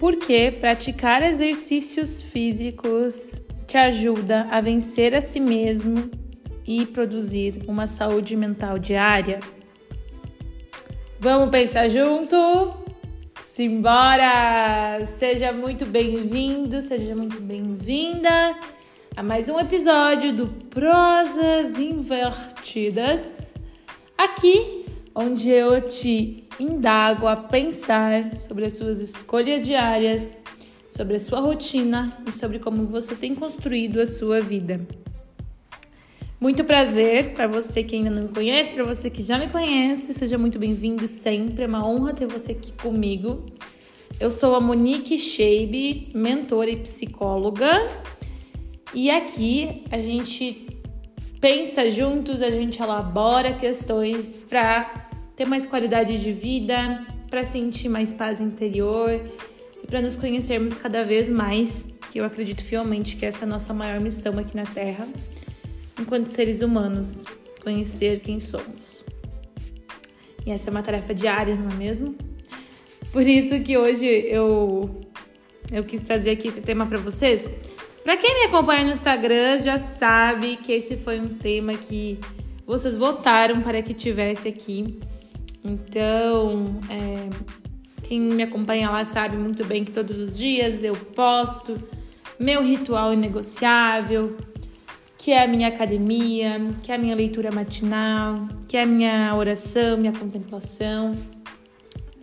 porque praticar exercícios físicos te ajuda a vencer a si mesmo e produzir uma saúde mental diária. Vamos pensar junto? Simbora! Seja muito bem-vindo, seja muito bem-vinda a mais um episódio do Prosas Invertidas. Aqui, onde eu te indago a pensar sobre as suas escolhas diárias, sobre a sua rotina e sobre como você tem construído a sua vida. Muito prazer para você que ainda não me conhece, para você que já me conhece, seja muito bem-vindo sempre. É uma honra ter você aqui comigo. Eu sou a Monique Sheibe, mentora e psicóloga. E aqui a gente pensa juntos, a gente elabora questões para ter mais qualidade de vida, para sentir mais paz interior e para nos conhecermos cada vez mais, que eu acredito fielmente que essa é a nossa maior missão aqui na Terra enquanto seres humanos, conhecer quem somos. E essa é uma tarefa diária, não é mesmo? Por isso que hoje eu eu quis trazer aqui esse tema para vocês. Para quem me acompanha no Instagram já sabe que esse foi um tema que vocês votaram para que tivesse aqui. Então, é, quem me acompanha lá sabe muito bem que todos os dias eu posto meu ritual inegociável, que é a minha academia, que é a minha leitura matinal, que é a minha oração, minha contemplação.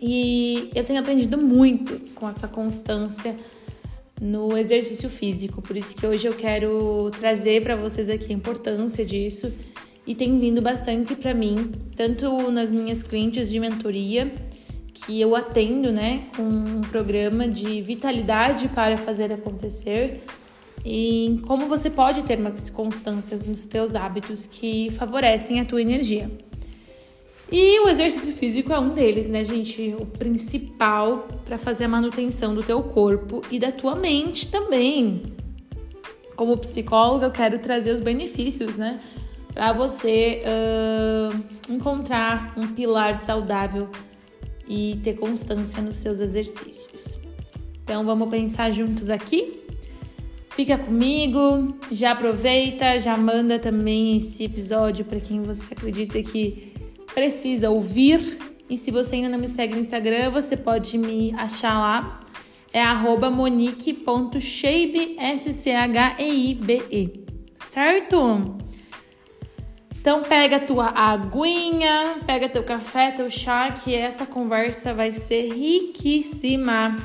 E eu tenho aprendido muito com essa constância no exercício físico, por isso que hoje eu quero trazer para vocês aqui a importância disso e tem vindo bastante para mim, tanto nas minhas clientes de mentoria, que eu atendo, né, com um programa de vitalidade para fazer acontecer, e como você pode ter mais constâncias nos teus hábitos que favorecem a tua energia. E o exercício físico é um deles, né, gente? O principal para fazer a manutenção do teu corpo e da tua mente também. Como psicóloga, eu quero trazer os benefícios, né? Para você uh, encontrar um pilar saudável e ter constância nos seus exercícios. Então, vamos pensar juntos aqui? Fica comigo, já aproveita, já manda também esse episódio para quem você acredita que precisa ouvir. E se você ainda não me segue no Instagram, você pode me achar lá. É monique.sheibe, S-C-H-E-I-B-E. Certo? Então pega a tua aguinha, pega teu café, teu chá, que essa conversa vai ser riquíssima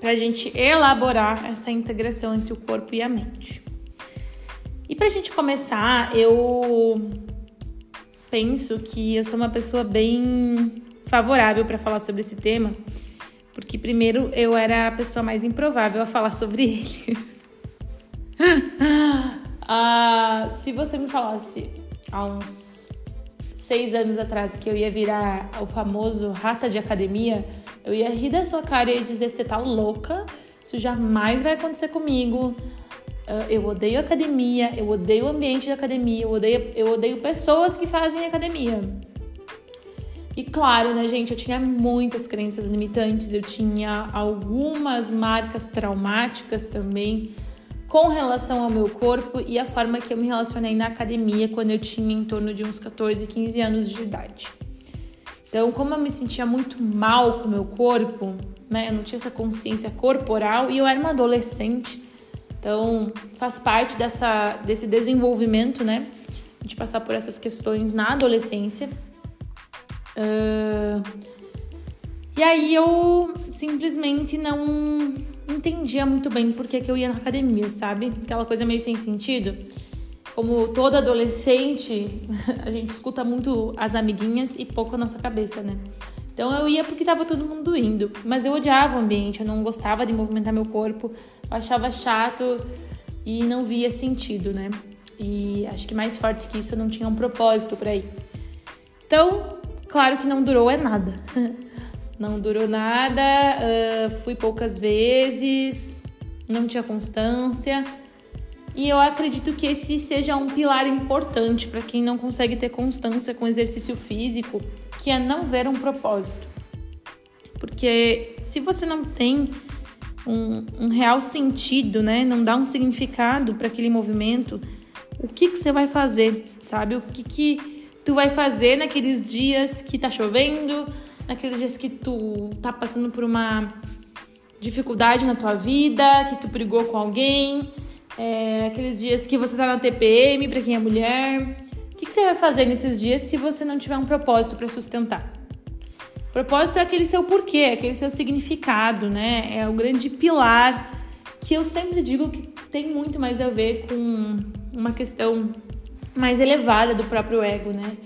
para a gente elaborar essa integração entre o corpo e a mente. E para a gente começar, eu penso que eu sou uma pessoa bem favorável para falar sobre esse tema, porque primeiro eu era a pessoa mais improvável a falar sobre ele. ah, se você me falasse há uns seis anos atrás que eu ia virar o famoso rata de academia, eu ia rir da sua cara e ia dizer: você tá louca? Isso jamais vai acontecer comigo. Ah, eu odeio academia, eu odeio o ambiente da academia, eu odeio, eu odeio pessoas que fazem academia. E claro, né, gente, eu tinha muitas crenças limitantes, eu tinha algumas marcas traumáticas também com relação ao meu corpo e a forma que eu me relacionei na academia quando eu tinha em torno de uns 14, 15 anos de idade. Então, como eu me sentia muito mal com o meu corpo, né? Eu não tinha essa consciência corporal e eu era uma adolescente. Então, faz parte dessa, desse desenvolvimento, né? A gente passar por essas questões na adolescência. Uh... E aí eu simplesmente não entendia muito bem por que, eu ia na academia, sabe? Aquela coisa meio sem sentido como toda adolescente, a gente escuta muito as amiguinhas e pouco a nossa cabeça, né? Então eu ia porque tava todo mundo indo, mas eu odiava o ambiente, eu não gostava de movimentar meu corpo, eu achava chato e não via sentido, né? E acho que mais forte que isso eu não tinha um propósito para ir. Então, claro que não durou é nada. Não durou nada, uh, fui poucas vezes, não tinha constância. E eu acredito que esse seja um pilar importante para quem não consegue ter constância com exercício físico, que é não ver um propósito. Porque se você não tem um, um real sentido, né? Não dá um significado para aquele movimento, o que, que você vai fazer, sabe? O que, que tu vai fazer naqueles dias que tá chovendo, naqueles dias que tu tá passando por uma dificuldade na tua vida, que tu brigou com alguém, é, aqueles dias que você tá na TPM, para quem é mulher. O que, que você vai fazer nesses dias se você não tiver um propósito para sustentar? O propósito é aquele seu porquê, aquele seu significado, né? É o grande pilar que eu sempre digo que tem muito mais a ver com uma questão mais elevada do próprio ego, né?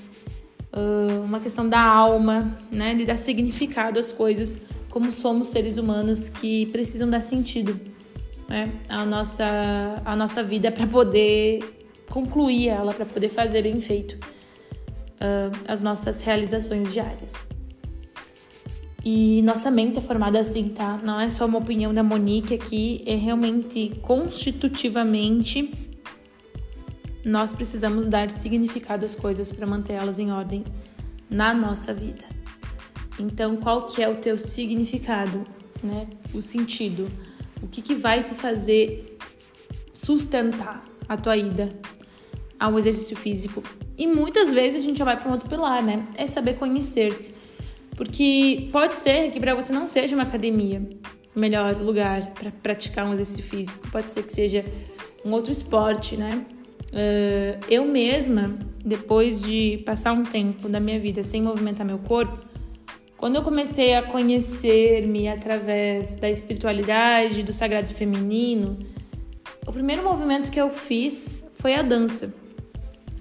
Uma questão da alma, né? De dar significado às coisas, como somos seres humanos que precisam dar sentido né? à, nossa, à nossa vida para poder concluir ela, para poder fazer bem feito uh, as nossas realizações diárias. E nossa mente é formada assim, tá? Não é só uma opinião da Monique aqui, é realmente constitutivamente nós precisamos dar significado às coisas para manter elas em ordem na nossa vida. Então, qual que é o teu significado, né? O sentido. O que, que vai te fazer sustentar a tua ida ao exercício físico? E muitas vezes a gente já vai para um outro pilar, né? É saber conhecer-se. Porque pode ser que para você não seja uma academia o melhor lugar para praticar um exercício físico, pode ser que seja um outro esporte, né? Uh, eu mesma, depois de passar um tempo da minha vida sem movimentar meu corpo, quando eu comecei a conhecer-me através da espiritualidade, do sagrado feminino, o primeiro movimento que eu fiz foi a dança.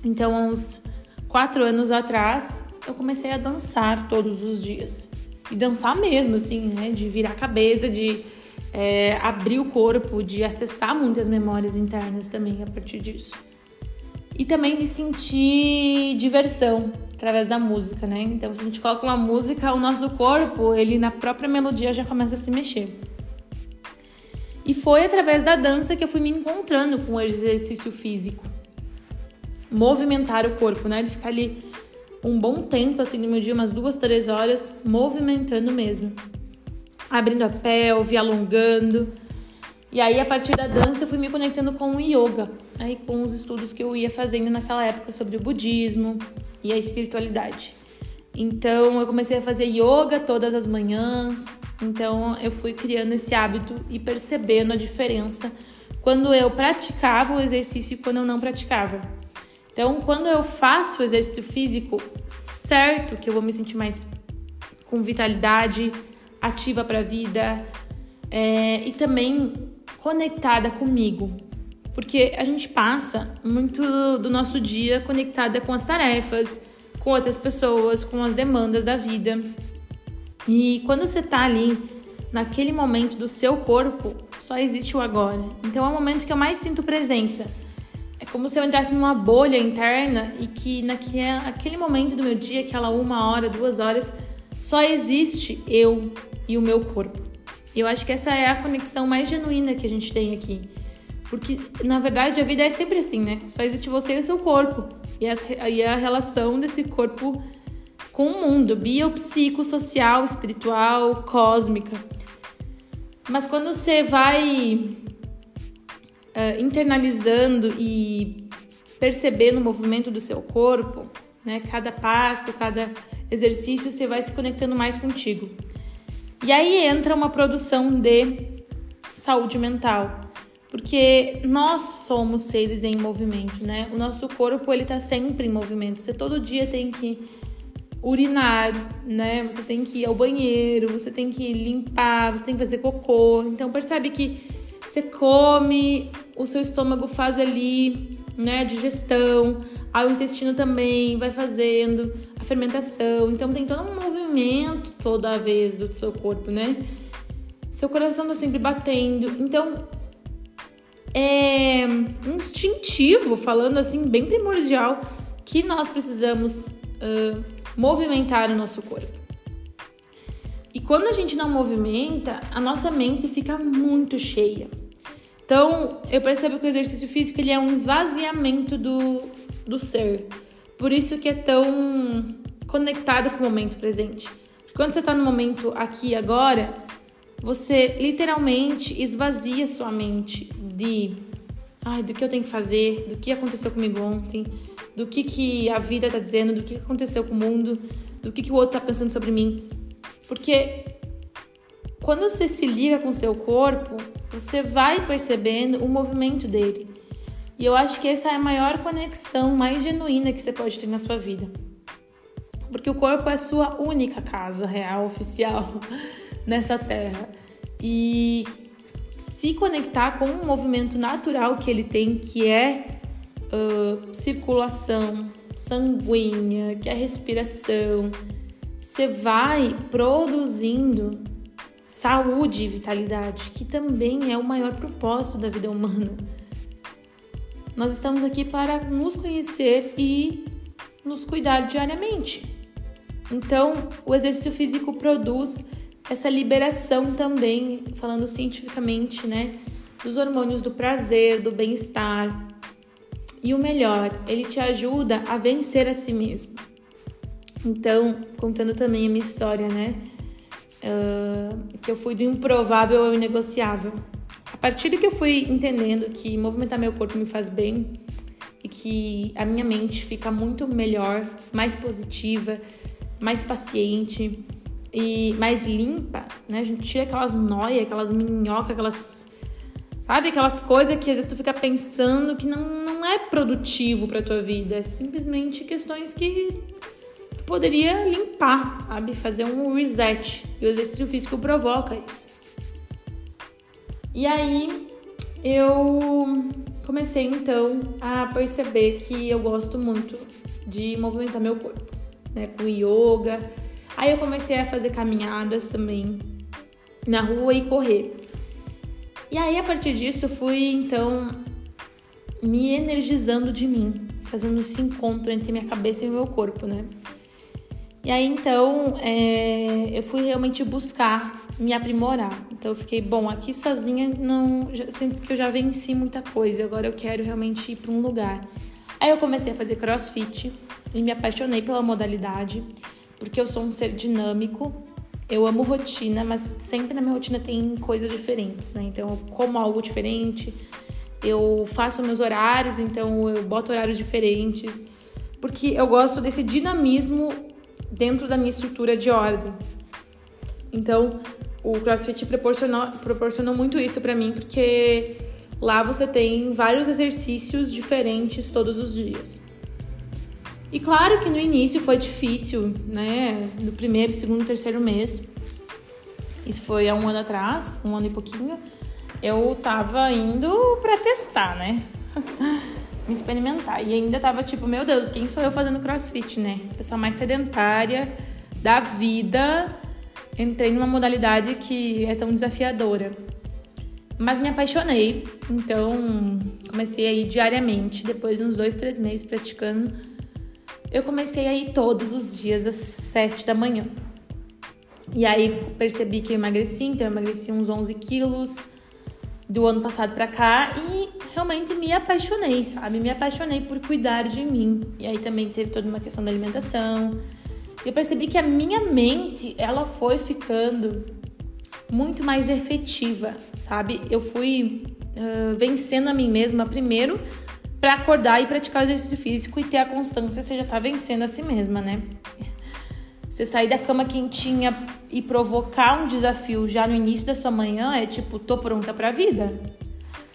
Então, há uns quatro anos atrás, eu comecei a dançar todos os dias. E dançar mesmo, assim, né? De virar a cabeça, de é, abrir o corpo, de acessar muitas memórias internas também a partir disso. E também de sentir diversão através da música, né? Então, se a gente coloca uma música, o nosso corpo, ele na própria melodia já começa a se mexer. E foi através da dança que eu fui me encontrando com o exercício físico. Movimentar o corpo, né? De ficar ali um bom tempo, assim, no meu dia, umas duas, três horas, movimentando mesmo. Abrindo a pelve, alongando. E aí, a partir da dança, eu fui me conectando com o yoga, aí com os estudos que eu ia fazendo naquela época sobre o budismo e a espiritualidade. Então, eu comecei a fazer yoga todas as manhãs. Então, eu fui criando esse hábito e percebendo a diferença quando eu praticava o exercício e quando eu não praticava. Então, quando eu faço exercício físico, certo que eu vou me sentir mais com vitalidade, ativa para a vida é, e também conectada comigo, porque a gente passa muito do nosso dia conectada com as tarefas, com outras pessoas, com as demandas da vida. E quando você tá ali naquele momento do seu corpo, só existe o agora. Então é o momento que eu mais sinto presença é como se eu entrasse numa bolha interna e que naquele momento do meu dia, aquela uma hora, duas horas, só existe eu e o meu corpo. Eu acho que essa é a conexão mais genuína que a gente tem aqui. Porque, na verdade, a vida é sempre assim, né? Só existe você e o seu corpo. E a, e a relação desse corpo com o mundo, biopsicossocial, espiritual, cósmica. Mas quando você vai uh, internalizando e percebendo o movimento do seu corpo, né? Cada passo, cada exercício, você vai se conectando mais contigo. E aí entra uma produção de saúde mental, porque nós somos seres em movimento, né? O nosso corpo ele tá sempre em movimento. Você todo dia tem que urinar, né? Você tem que ir ao banheiro, você tem que limpar, você tem que fazer cocô. Então percebe que você come, o seu estômago faz ali, né, digestão, aí o intestino também vai fazendo a fermentação. Então tem todo um movimento toda vez do seu corpo, né? Seu coração tá sempre batendo. Então é instintivo, falando assim, bem primordial, que nós precisamos uh, movimentar o nosso corpo. E quando a gente não movimenta, a nossa mente fica muito cheia. Então, eu percebo que o exercício físico ele é um esvaziamento do, do ser. Por isso que é tão conectado com o momento presente. Quando você está no momento aqui e agora, você literalmente esvazia sua mente de ai, do que eu tenho que fazer, do que aconteceu comigo ontem, do que, que a vida tá dizendo, do que aconteceu com o mundo, do que, que o outro tá pensando sobre mim. Porque quando você se liga com seu corpo, você vai percebendo o movimento dele. E eu acho que essa é a maior conexão mais genuína que você pode ter na sua vida. Porque o corpo é a sua única casa real, oficial, nessa terra. E se conectar com um movimento natural que ele tem, que é uh, circulação sanguínea, que é respiração, você vai produzindo saúde e vitalidade, que também é o maior propósito da vida humana. Nós estamos aqui para nos conhecer e nos cuidar diariamente. Então, o exercício físico produz essa liberação também, falando cientificamente, né, dos hormônios do prazer, do bem-estar. E o melhor, ele te ajuda a vencer a si mesmo. Então, contando também a minha história, né, uh, que eu fui do improvável ao inegociável. Partir do que eu fui entendendo que movimentar meu corpo me faz bem e que a minha mente fica muito melhor, mais positiva, mais paciente, e mais limpa, né? A gente tira aquelas noias, aquelas minhocas, aquelas. Sabe? Aquelas coisas que às vezes tu fica pensando que não, não é produtivo pra tua vida. É simplesmente questões que tu poderia limpar, sabe? Fazer um reset. E o exercício físico provoca isso. E aí eu comecei então a perceber que eu gosto muito de movimentar meu corpo, né? Com yoga Aí eu comecei a fazer caminhadas também na rua e correr. E aí a partir disso eu fui então me energizando de mim, fazendo esse encontro entre minha cabeça e meu corpo, né? E aí então é, eu fui realmente buscar me aprimorar. Então eu fiquei, bom, aqui sozinha não sinto que eu já venci muita coisa, agora eu quero realmente ir para um lugar. Aí eu comecei a fazer crossfit e me apaixonei pela modalidade porque eu sou um ser dinâmico. Eu amo rotina, mas sempre na minha rotina tem coisas diferentes, né? Então eu como algo diferente, eu faço meus horários, então eu boto horários diferentes, porque eu gosto desse dinamismo dentro da minha estrutura de ordem. Então, o CrossFit proporcionou, proporcionou muito isso para mim, porque lá você tem vários exercícios diferentes todos os dias. E claro que no início foi difícil, né? No primeiro, segundo, terceiro mês. Isso foi há um ano atrás, um ano e pouquinho. Eu tava indo pra testar, né? Me experimentar. E ainda tava tipo, meu Deus, quem sou eu fazendo crossfit, né? Pessoa mais sedentária da vida. Entrei numa modalidade que é tão desafiadora. Mas me apaixonei, então comecei a ir diariamente, depois de uns dois, três meses praticando eu comecei a ir todos os dias às 7 da manhã. E aí percebi que eu emagreci, então eu emagreci uns 11 quilos do ano passado pra cá e realmente me apaixonei, sabe? Me apaixonei por cuidar de mim. E aí também teve toda uma questão da alimentação. Eu percebi que a minha mente, ela foi ficando muito mais efetiva, sabe? Eu fui uh, vencendo a mim mesma primeiro para acordar e praticar o exercício físico e ter a constância, você já tá vencendo a si mesma, né? Você sair da cama quentinha e provocar um desafio já no início da sua manhã é tipo, tô pronta pra vida.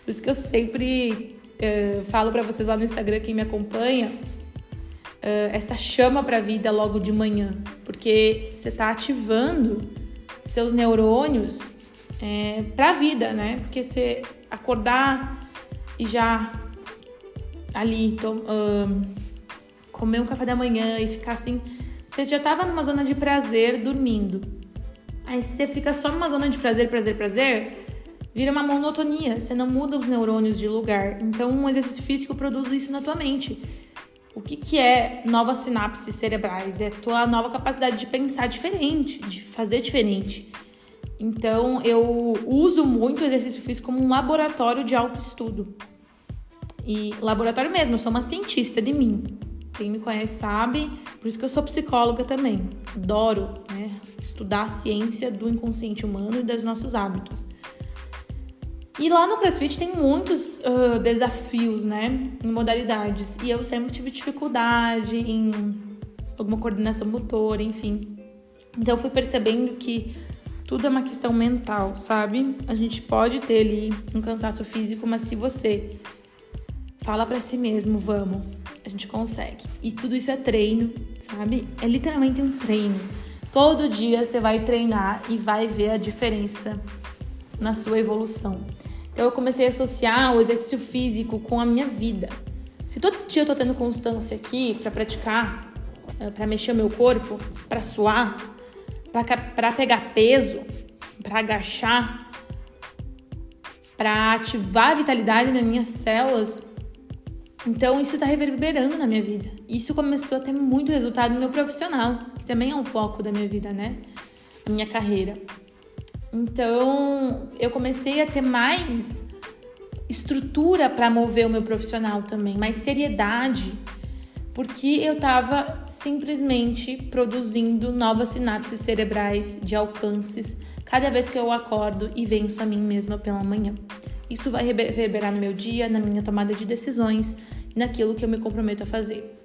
Por isso que eu sempre uh, falo para vocês lá no Instagram, quem me acompanha, uh, essa chama pra vida logo de manhã. Porque você tá ativando seus neurônios é, pra vida, né? Porque você acordar e já ali uh, comer um café da manhã e ficar assim, você já tava numa zona de prazer dormindo. Aí você fica só numa zona de prazer, prazer, prazer, vira uma monotonia, você não muda os neurônios de lugar. Então, um exercício físico produz isso na tua mente. O que, que é novas sinapses cerebrais? É tua nova capacidade de pensar diferente, de fazer diferente. Então, eu uso muito o exercício físico como um laboratório de autoestudo. E laboratório mesmo, eu sou uma cientista de mim. Quem me conhece sabe, por isso que eu sou psicóloga também. Adoro, né? estudar a ciência do inconsciente humano e dos nossos hábitos. E lá no CrossFit tem muitos uh, desafios, né? Em modalidades. E eu sempre tive dificuldade em alguma coordenação motora, enfim. Então eu fui percebendo que tudo é uma questão mental, sabe? A gente pode ter ali um cansaço físico, mas se você fala para si mesmo, vamos, a gente consegue. E tudo isso é treino, sabe? É literalmente um treino. Todo dia você vai treinar e vai ver a diferença na sua evolução. Então eu comecei a associar o exercício físico com a minha vida. Se todo dia eu tô tendo constância aqui para praticar, eh, para mexer o meu corpo, para suar, para pegar peso, para agachar, para ativar a vitalidade nas minhas células, então isso está reverberando na minha vida. Isso começou a ter muito resultado no meu profissional, que também é um foco da minha vida, né? A minha carreira. Então, eu comecei a ter mais estrutura para mover o meu profissional também, mais seriedade, porque eu estava simplesmente produzindo novas sinapses cerebrais de alcances cada vez que eu acordo e venço a mim mesma pela manhã. Isso vai reverberar no meu dia, na minha tomada de decisões naquilo que eu me comprometo a fazer.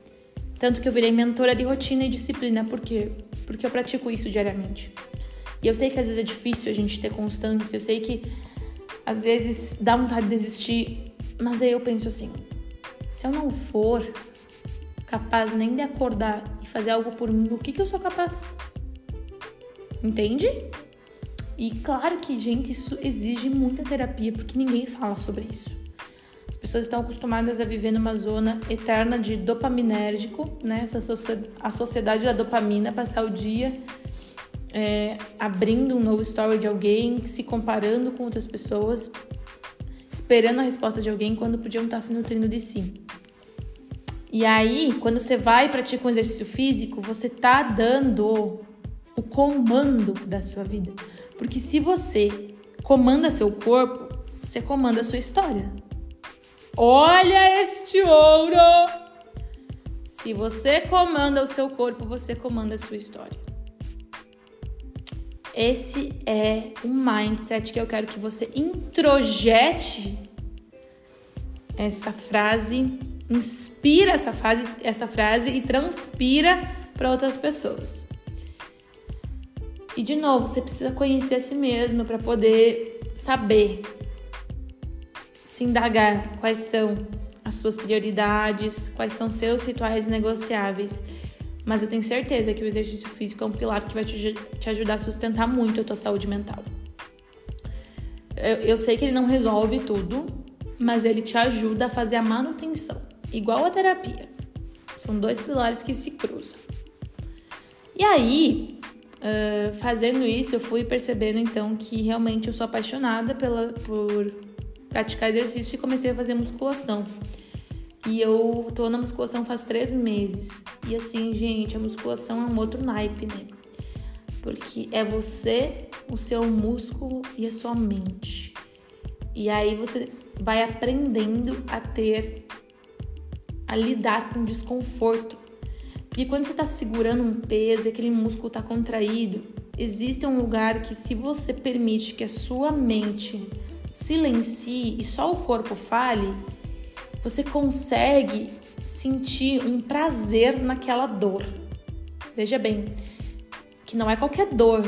Tanto que eu virei mentora de rotina e disciplina, por quê? Porque eu pratico isso diariamente. E eu sei que às vezes é difícil a gente ter constância, eu sei que às vezes dá vontade de desistir, mas aí eu penso assim: se eu não for capaz nem de acordar e fazer algo por mim, o que, que eu sou capaz? Entende? E claro que, gente, isso exige muita terapia, porque ninguém fala sobre isso. As pessoas estão acostumadas a viver numa zona eterna de dopaminérgico, né? Essa a sociedade da dopamina, passar o dia é, abrindo um novo story de alguém, se comparando com outras pessoas, esperando a resposta de alguém quando podiam estar se nutrindo de si. E aí, quando você vai e pratica um exercício físico, você tá dando o comando da sua vida. Porque se você comanda seu corpo, você comanda a sua história. Olha este ouro! Se você comanda o seu corpo, você comanda a sua história. Esse é um mindset que eu quero que você introjete essa frase, inspira essa frase, essa frase e transpira para outras pessoas. E de novo, você precisa conhecer a si mesmo para poder saber indagar quais são as suas prioridades, quais são seus rituais negociáveis mas eu tenho certeza que o exercício físico é um pilar que vai te, te ajudar a sustentar muito a tua saúde mental. Eu, eu sei que ele não resolve tudo, mas ele te ajuda a fazer a manutenção, igual a terapia. São dois pilares que se cruzam. E aí, uh, fazendo isso, eu fui percebendo então que realmente eu sou apaixonada pela, por praticar exercício e comecei a fazer musculação. E eu tô na musculação faz três meses. E assim, gente, a musculação é um outro naipe, né? Porque é você, o seu músculo e a sua mente. E aí você vai aprendendo a ter, a lidar com desconforto. Porque quando você tá segurando um peso e aquele músculo tá contraído, existe um lugar que se você permite que a sua mente silencie e só o corpo fale, você consegue sentir um prazer naquela dor. Veja bem, que não é qualquer dor.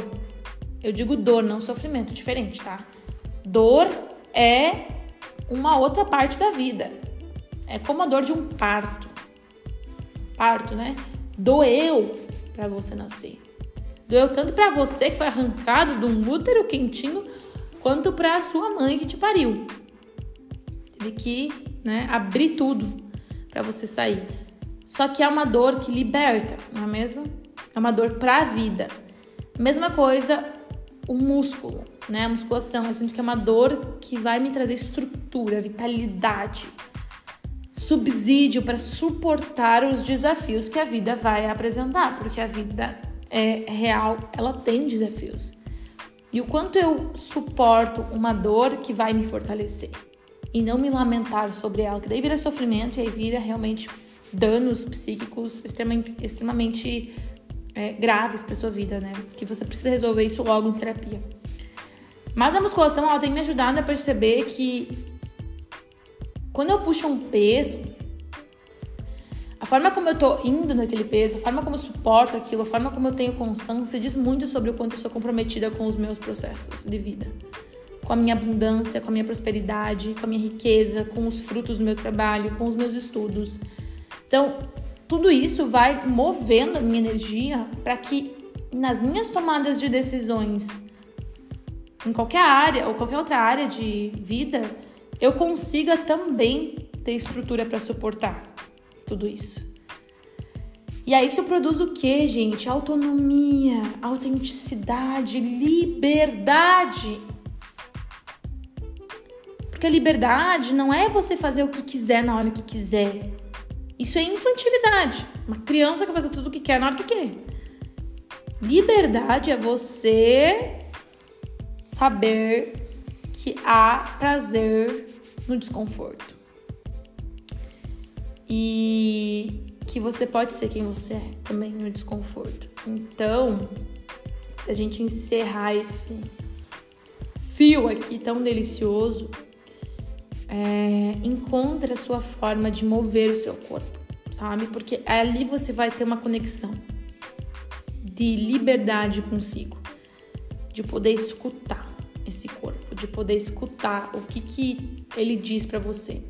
Eu digo dor, não sofrimento, diferente, tá? Dor é uma outra parte da vida. É como a dor de um parto. Parto, né? Doeu para você nascer. Doeu tanto para você que foi arrancado de um útero quentinho, quanto para a sua mãe que te pariu. Teve que né? Abrir tudo para você sair. Só que é uma dor que liberta, não é mesmo? É uma dor para a vida. Mesma coisa o músculo, né? A musculação, eu sinto que é uma dor que vai me trazer estrutura, vitalidade, subsídio para suportar os desafios que a vida vai apresentar, porque a vida é real, ela tem desafios. E o quanto eu suporto uma dor que vai me fortalecer e não me lamentar sobre ela, que daí vira sofrimento e aí vira realmente danos psíquicos extremamente, extremamente é, graves para sua vida, né? Que você precisa resolver isso logo em terapia. Mas a musculação ela tem me ajudado a perceber que quando eu puxo um peso, a forma como eu tô indo naquele peso, a forma como eu suporto aquilo, a forma como eu tenho constância diz muito sobre o quanto eu sou comprometida com os meus processos de vida. Com a minha abundância, com a minha prosperidade, com a minha riqueza, com os frutos do meu trabalho, com os meus estudos. Então, tudo isso vai movendo a minha energia para que nas minhas tomadas de decisões, em qualquer área ou qualquer outra área de vida, eu consiga também ter estrutura para suportar tudo isso. E aí isso produz o que, gente? Autonomia, autenticidade, liberdade. Porque a liberdade não é você fazer o que quiser na hora que quiser. Isso é infantilidade. Uma criança que faz tudo o que quer na hora que quer. Liberdade é você saber que há prazer no desconforto. E que você pode ser quem você é também no desconforto. Então, a gente encerrar esse fio aqui tão delicioso, é, encontre a sua forma de mover o seu corpo, sabe? Porque ali você vai ter uma conexão de liberdade consigo, de poder escutar esse corpo, de poder escutar o que, que ele diz para você.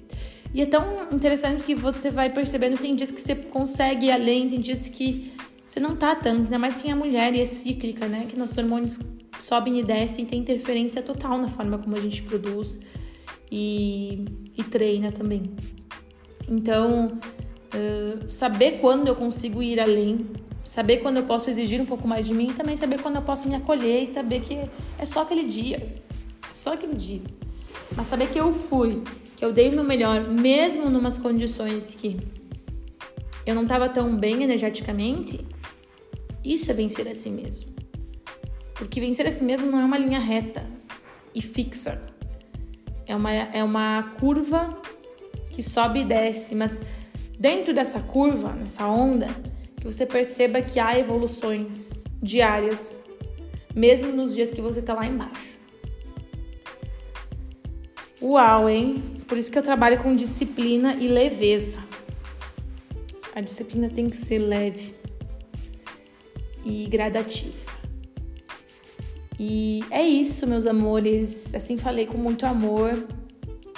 E é tão interessante que você vai percebendo que tem dias que você consegue ir além, tem dias que você não tá tanto, ainda mais quem é mulher e é cíclica, né? Que nossos hormônios sobem e descem, tem interferência total na forma como a gente produz e, e treina também. Então, uh, saber quando eu consigo ir além, saber quando eu posso exigir um pouco mais de mim, e também saber quando eu posso me acolher e saber que é só aquele dia, só aquele dia. Mas saber que eu fui, que eu dei o meu melhor, mesmo numas condições que eu não estava tão bem energeticamente, isso é vencer a si mesmo. Porque vencer a si mesmo não é uma linha reta e fixa. É uma, é uma curva que sobe e desce, mas dentro dessa curva, nessa onda, que você perceba que há evoluções diárias, mesmo nos dias que você tá lá embaixo. Uau, hein? Por isso que eu trabalho com disciplina e leveza. A disciplina tem que ser leve e gradativa. E é isso, meus amores. Assim falei com muito amor.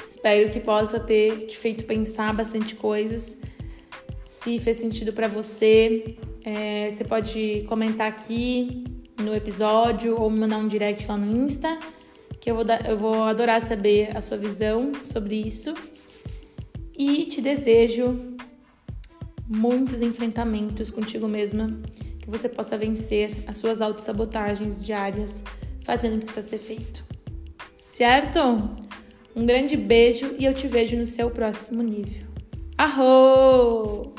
Espero que possa ter te feito pensar bastante coisas. Se fez sentido para você, é, você pode comentar aqui no episódio ou me mandar um direct lá no Insta, que eu vou, dar, eu vou adorar saber a sua visão sobre isso. E te desejo muitos enfrentamentos contigo mesma que você possa vencer as suas autossabotagens diárias fazendo o que precisa ser feito. Certo? Um grande beijo e eu te vejo no seu próximo nível. Arro!